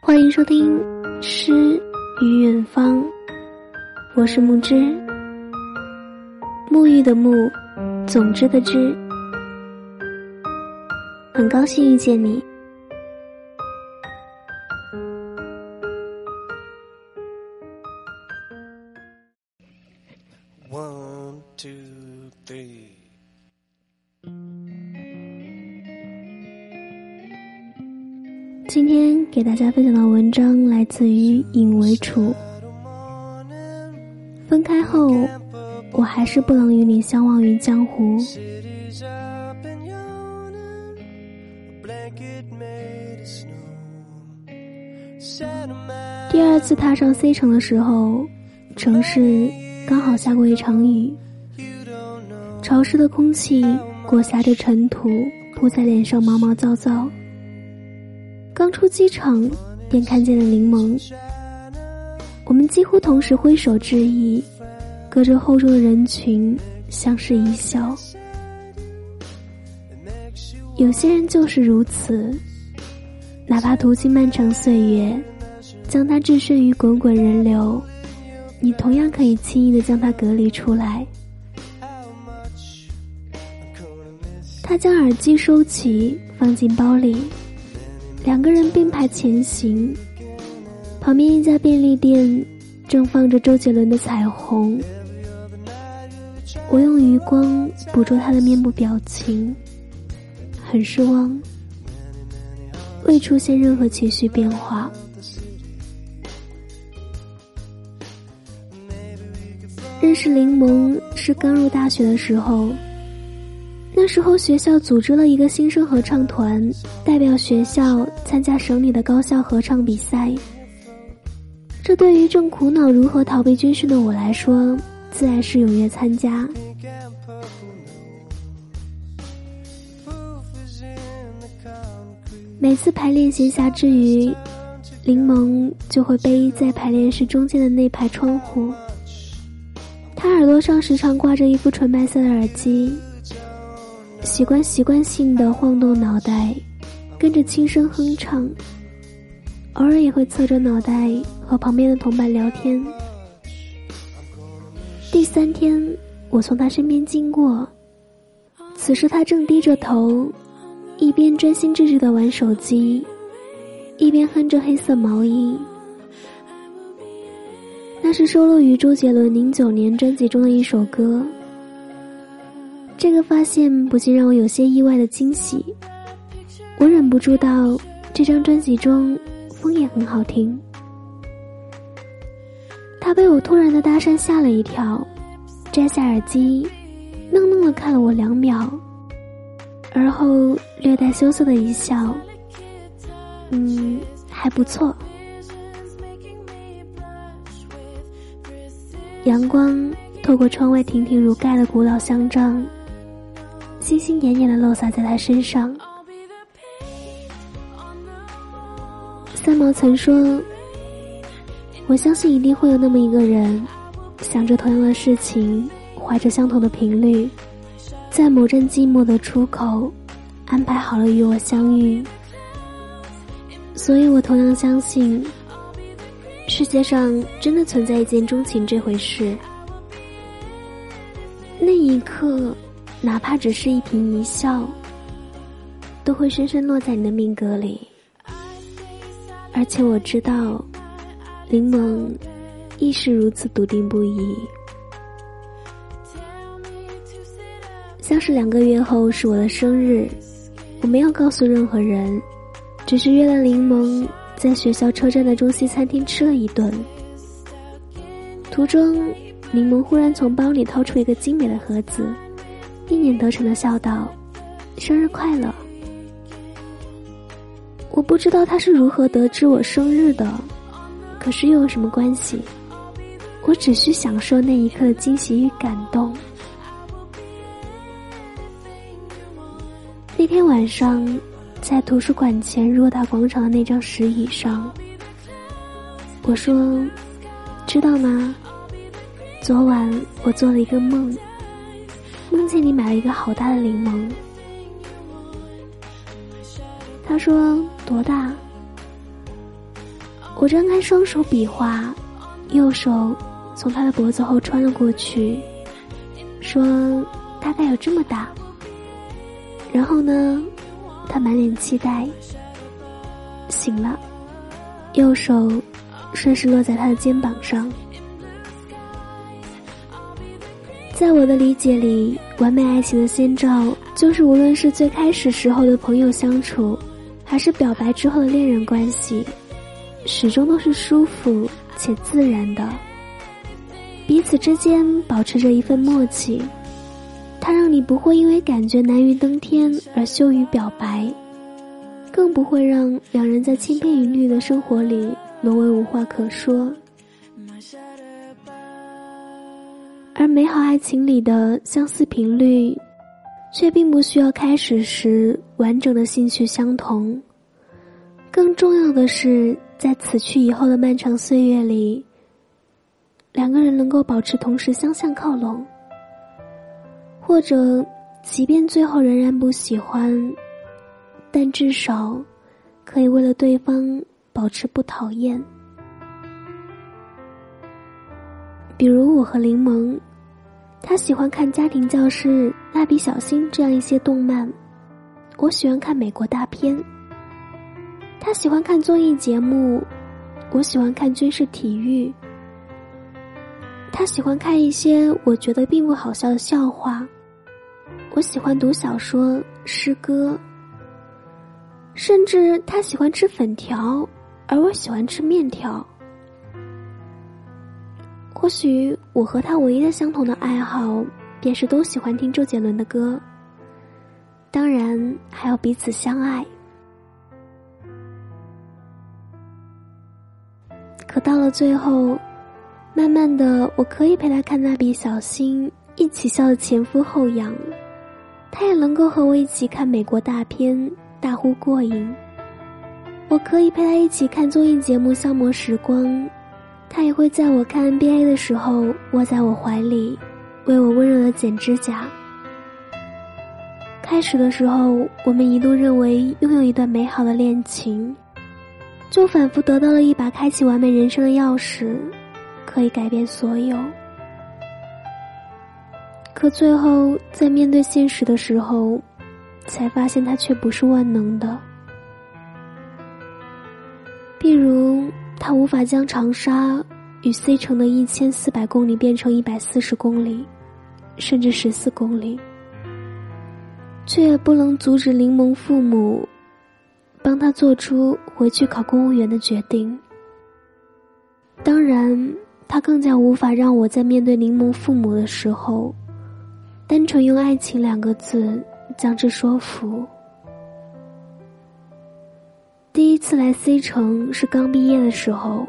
欢迎收听《诗与远方》，我是木之，沐浴的沐，总之的之，很高兴遇见你。家分享的文章来自于尹为楚。分开后，我还是不能与你相忘于江湖。第二次踏上 C 城的时候，城市刚好下过一场雨，潮湿的空气裹挟着尘土，扑在脸上毛毛躁躁。刚出机场，便看见了柠檬，我们几乎同时挥手致意，隔着厚重的人群相视一笑。有些人就是如此，哪怕途经漫长岁月，将他置身于滚滚人流，你同样可以轻易的将他隔离出来。他将耳机收起，放进包里。两个人并排前行，旁边一家便利店正放着周杰伦的《彩虹》。我用余光捕捉他的面部表情，很失望，未出现任何情绪变化。认识柠檬是刚入大学的时候。那时候学校组织了一个新生合唱团，代表学校参加省里的高校合唱比赛。这对于正苦恼如何逃避军训的我来说，自然是踊跃参加。每次排练闲暇之余，柠檬就会背在排练室中间的那排窗户。他耳朵上时常挂着一副纯白色的耳机。习惯习惯性的晃动脑袋，跟着轻声哼唱，偶尔也会侧着脑袋和旁边的同伴聊天。第三天，我从他身边经过，此时他正低着头，一边专心致志的玩手机，一边哼着黑色毛衣。那是收录于周杰伦零九年专辑中的一首歌。这个发现不禁让我有些意外的惊喜，我忍不住道：“这张专辑中风也很好听。”他被我突然的搭讪吓了一跳，摘下耳机，愣愣的看了我两秒，而后略带羞涩的一笑：“嗯，还不错。”阳光透过窗外亭亭如盖的古老香樟。星星点点的漏洒在他身上。三毛曾说：“我相信一定会有那么一个人，想着同样的事情，怀着相同的频率，在某阵寂寞的出口，安排好了与我相遇。”所以我同样相信，世界上真的存在一见钟情这回事。那一刻。哪怕只是一颦一笑，都会深深落在你的命格里。而且我知道，柠檬亦是如此笃定不移。像是两个月后是我的生日，我没有告诉任何人，只是约了柠檬在学校车站的中西餐厅吃了一顿。途中，柠檬忽然从包里掏出一个精美的盒子。一脸得逞的笑道：“生日快乐！”我不知道他是如何得知我生日的，可是又有什么关系？我只需享受那一刻的惊喜与感动。那天晚上，在图书馆前偌大广场的那张石椅上，我说：“知道吗？昨晚我做了一个梦。”梦见你买了一个好大的柠檬。他说多大？我张开双手比划，右手从他的脖子后穿了过去，说：“大概有这么大。”然后呢，他满脸期待，醒了，右手顺势落在他的肩膀上。在我的理解里，完美爱情的先兆就是无论是最开始时候的朋友相处，还是表白之后的恋人关系，始终都是舒服且自然的，彼此之间保持着一份默契。它让你不会因为感觉难于登天而羞于表白，更不会让两人在千篇一律的生活里沦为无话可说。而美好爱情里的相似频率，却并不需要开始时完整的兴趣相同。更重要的是，在此去以后的漫长岁月里，两个人能够保持同时相向靠拢，或者，即便最后仍然不喜欢，但至少可以为了对方保持不讨厌。比如我和柠檬。他喜欢看《家庭教师》《蜡笔小新》这样一些动漫，我喜欢看美国大片。他喜欢看综艺节目，我喜欢看军事体育。他喜欢看一些我觉得并不好笑的笑话，我喜欢读小说、诗歌。甚至他喜欢吃粉条，而我喜欢吃面条。或许我和他唯一的相同的爱好，便是都喜欢听周杰伦的歌。当然，还要彼此相爱。可到了最后，慢慢的，我可以陪他看蜡笔小新，一起笑得前呼后仰；他也能够和我一起看美国大片，大呼过瘾。我可以陪他一起看综艺节目，消磨时光。他也会在我看 NBA 的时候窝在我怀里，为我温柔的剪指甲。开始的时候，我们一度认为拥有一段美好的恋情，就仿佛得到了一把开启完美人生的钥匙，可以改变所有。可最后，在面对现实的时候，才发现他却不是万能的。譬如。他无法将长沙与 C 城的一千四百公里变成一百四十公里，甚至十四公里，却也不能阻止柠檬父母帮他做出回去考公务员的决定。当然，他更加无法让我在面对柠檬父母的时候，单纯用“爱情”两个字将之说服。第一次来 C 城是刚毕业的时候，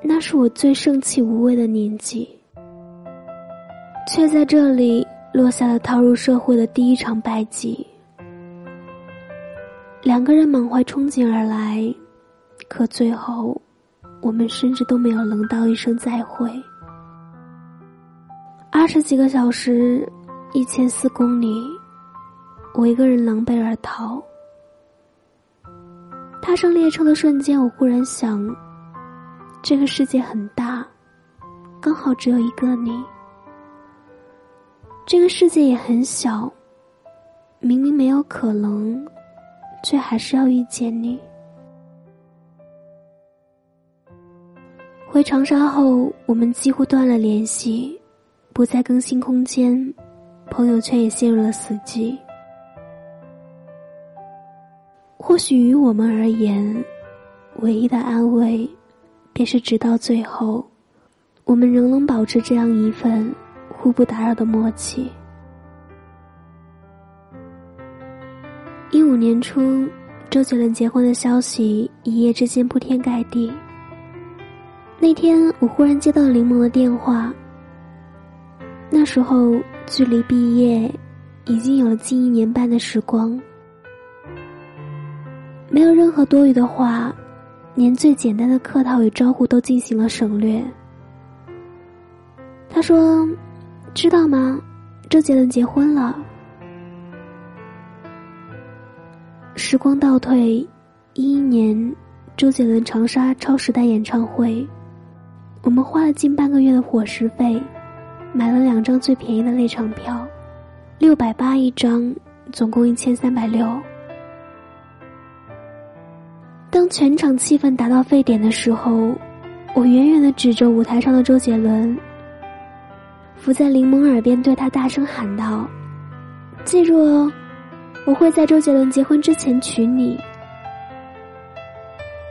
那是我最盛气无畏的年纪，却在这里落下了踏入社会的第一场败绩。两个人满怀憧憬而来，可最后，我们甚至都没有能道一声再会。二十几个小时，一千四公里，我一个人狼狈而逃。踏上列车的瞬间，我忽然想，这个世界很大，刚好只有一个你。这个世界也很小，明明没有可能，却还是要遇见你。回长沙后，我们几乎断了联系，不再更新空间，朋友圈也陷入了死寂。或许于我们而言，唯一的安慰，便是直到最后，我们仍能保持这样一份互不打扰的默契。一五年初，周杰伦结婚的消息一夜之间铺天盖地。那天，我忽然接到柠檬的电话。那时候，距离毕业已经有了近一年半的时光。没有任何多余的话，连最简单的客套与招呼都进行了省略。他说：“知道吗？周杰伦结婚了。”时光倒退，一一年周杰伦长沙超时代演唱会，我们花了近半个月的伙食费，买了两张最便宜的内场票，六百八一张，总共一千三百六。当全场气氛达到沸点的时候，我远远的指着舞台上的周杰伦，伏在柠檬耳边对他大声喊道：“记住哦，我会在周杰伦结婚之前娶你。”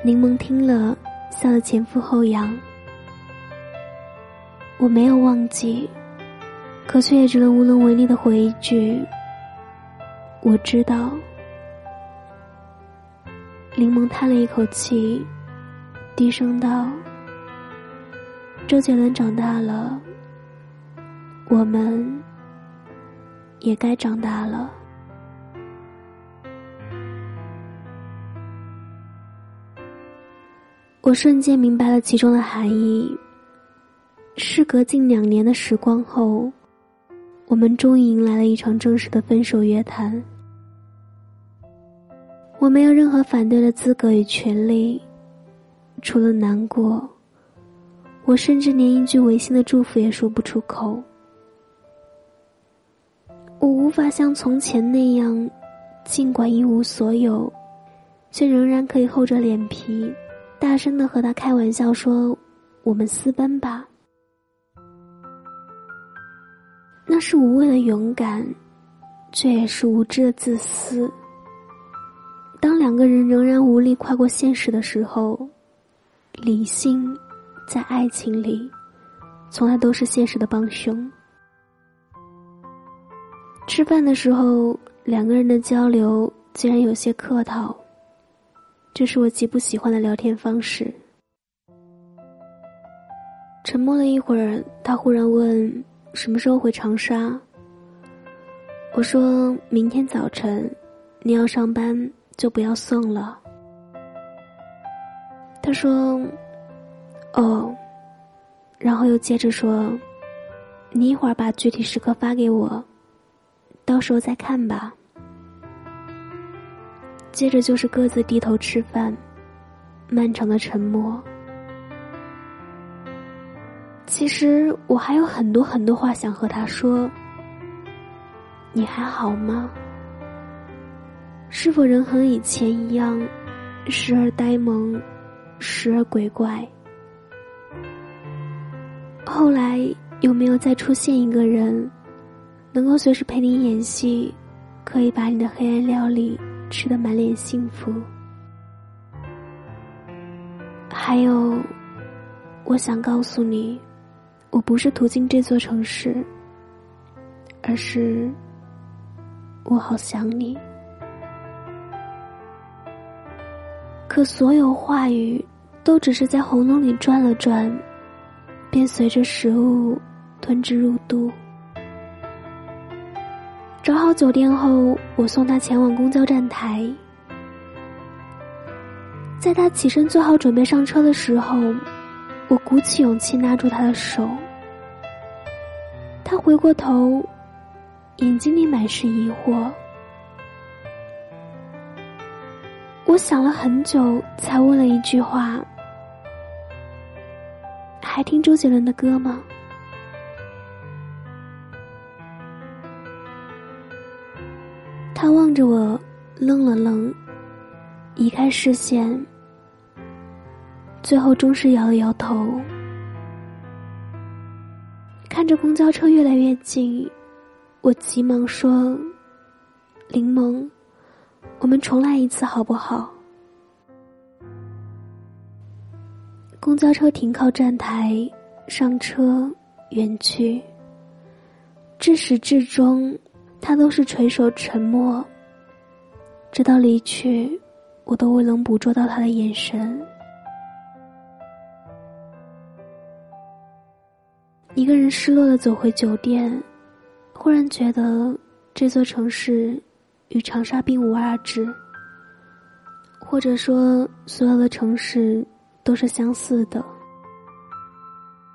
柠檬听了，笑得前俯后仰。我没有忘记，可却也只能无能为力的回一句：“我知道。”柠檬叹了一口气，低声道：“周杰伦长大了，我们也该长大了。”我瞬间明白了其中的含义。事隔近两年的时光后，我们终于迎来了一场正式的分手约谈。我没有任何反对的资格与权利，除了难过，我甚至连一句违心的祝福也说不出口。我无法像从前那样，尽管一无所有，却仍然可以厚着脸皮，大声的和他开玩笑说：“我们私奔吧。”那是无畏的勇敢，却也是无知的自私。当两个人仍然无力跨过现实的时候，理性在爱情里，从来都是现实的帮凶。吃饭的时候，两个人的交流竟然有些客套，这是我极不喜欢的聊天方式。沉默了一会儿，他忽然问：“什么时候回长沙？”我说明天早晨，你要上班。就不要送了。他说：“哦。”然后又接着说：“你一会儿把具体时刻发给我，到时候再看吧。”接着就是各自低头吃饭，漫长的沉默。其实我还有很多很多话想和他说。你还好吗？是否仍和以前一样，时而呆萌，时而鬼怪？后来有没有再出现一个人，能够随时陪你演戏，可以把你的黑暗料理吃得满脸幸福？还有，我想告诉你，我不是途经这座城市，而是我好想你。可所有话语，都只是在喉咙里转了转，便随着食物吞之入肚。找好酒店后，我送他前往公交站台。在他起身做好准备上车的时候，我鼓起勇气拉住他的手。他回过头，眼睛里满是疑惑。我想了很久，才问了一句话：“还听周杰伦的歌吗？”他望着我，愣了愣，移开视线，最后终是摇了摇头。看着公交车越来越近，我急忙说：“柠檬。”我们重来一次好不好？公交车停靠站台，上车，远去。至始至终，他都是垂首沉默。直到离去，我都未能捕捉到他的眼神。一个人失落的走回酒店，忽然觉得这座城市。与长沙并无二致，或者说，所有的城市都是相似的。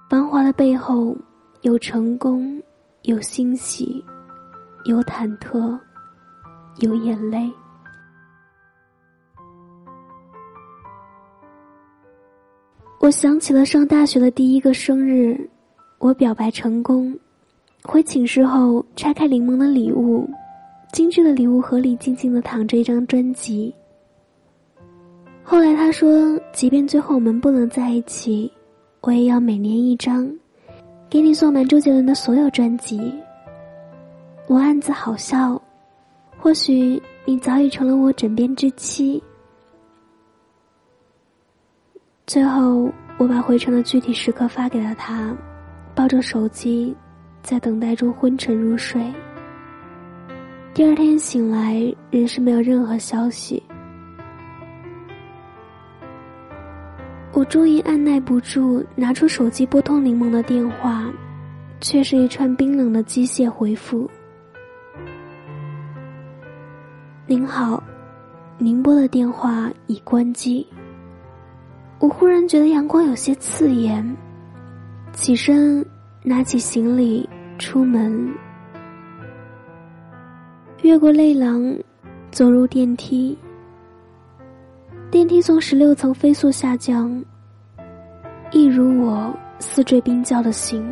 繁华的背后，有成功，有欣喜，有忐忑，有眼泪。我想起了上大学的第一个生日，我表白成功。回寝室后，拆开柠檬的礼物，精致的礼物盒里静静的躺着一张专辑。后来他说，即便最后我们不能在一起，我也要每年一张，给你送满周杰伦的所有专辑。我暗自好笑，或许你早已成了我枕边之妻。最后，我把回程的具体时刻发给了他，抱着手机，在等待中昏沉入睡。第二天醒来，仍是没有任何消息。我终于按耐不住，拿出手机拨通柠檬的电话，却是一串冰冷的机械回复：“您好，您拨的电话已关机。”我忽然觉得阳光有些刺眼，起身拿起行李出门，越过泪廊，走入电梯。电梯从十六层飞速下降，一如我似坠冰窖的心。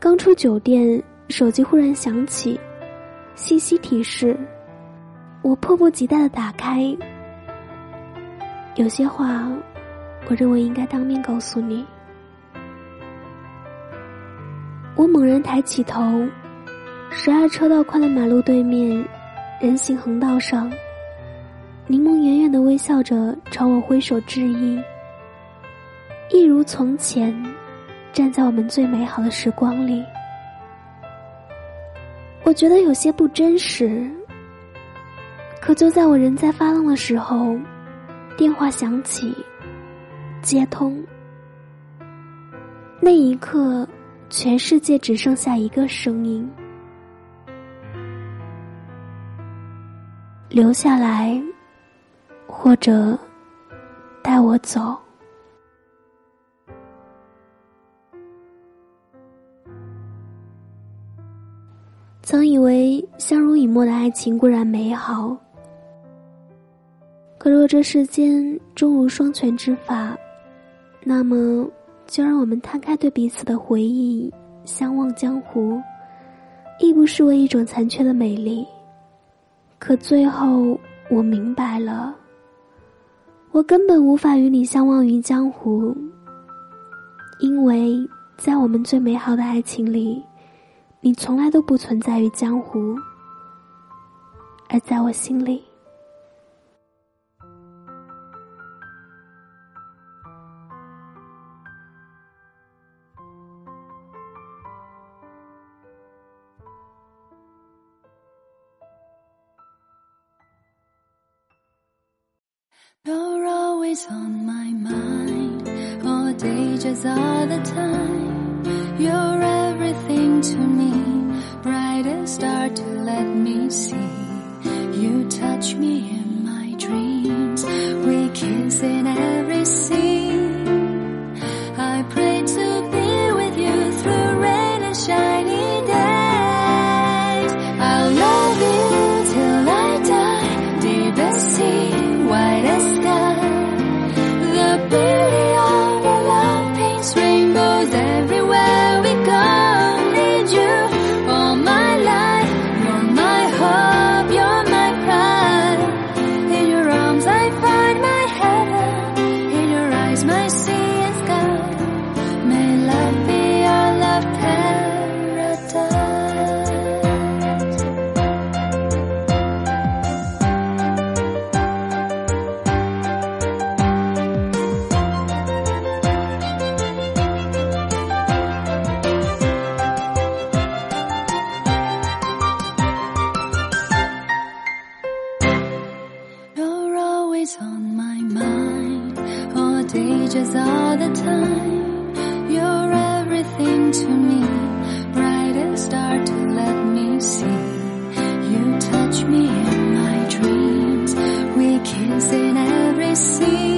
刚出酒店，手机忽然响起，信息提示，我迫不及待的打开，有些话。我认为应该当面告诉你。我猛然抬起头，十二车道宽的马路对面，人行横道上，柠檬远远的微笑着朝我挥手致意，一如从前，站在我们最美好的时光里。我觉得有些不真实，可就在我人在发愣的时候，电话响起。接通。那一刻，全世界只剩下一个声音：留下来，或者带我走。曾以为相濡以沫的爱情固然美好，可若这世间终无双全之法。那么，就让我们摊开对彼此的回忆，相望江湖，亦不失为一种残缺的美丽。可最后，我明白了，我根本无法与你相忘于江湖，因为在我们最美好的爱情里，你从来都不存在于江湖，而在我心里。Always on my mind, all day, just all the time. On my mind, all day, all the time. You're everything to me, brightest star to let me see. You touch me in my dreams, we kiss in every scene.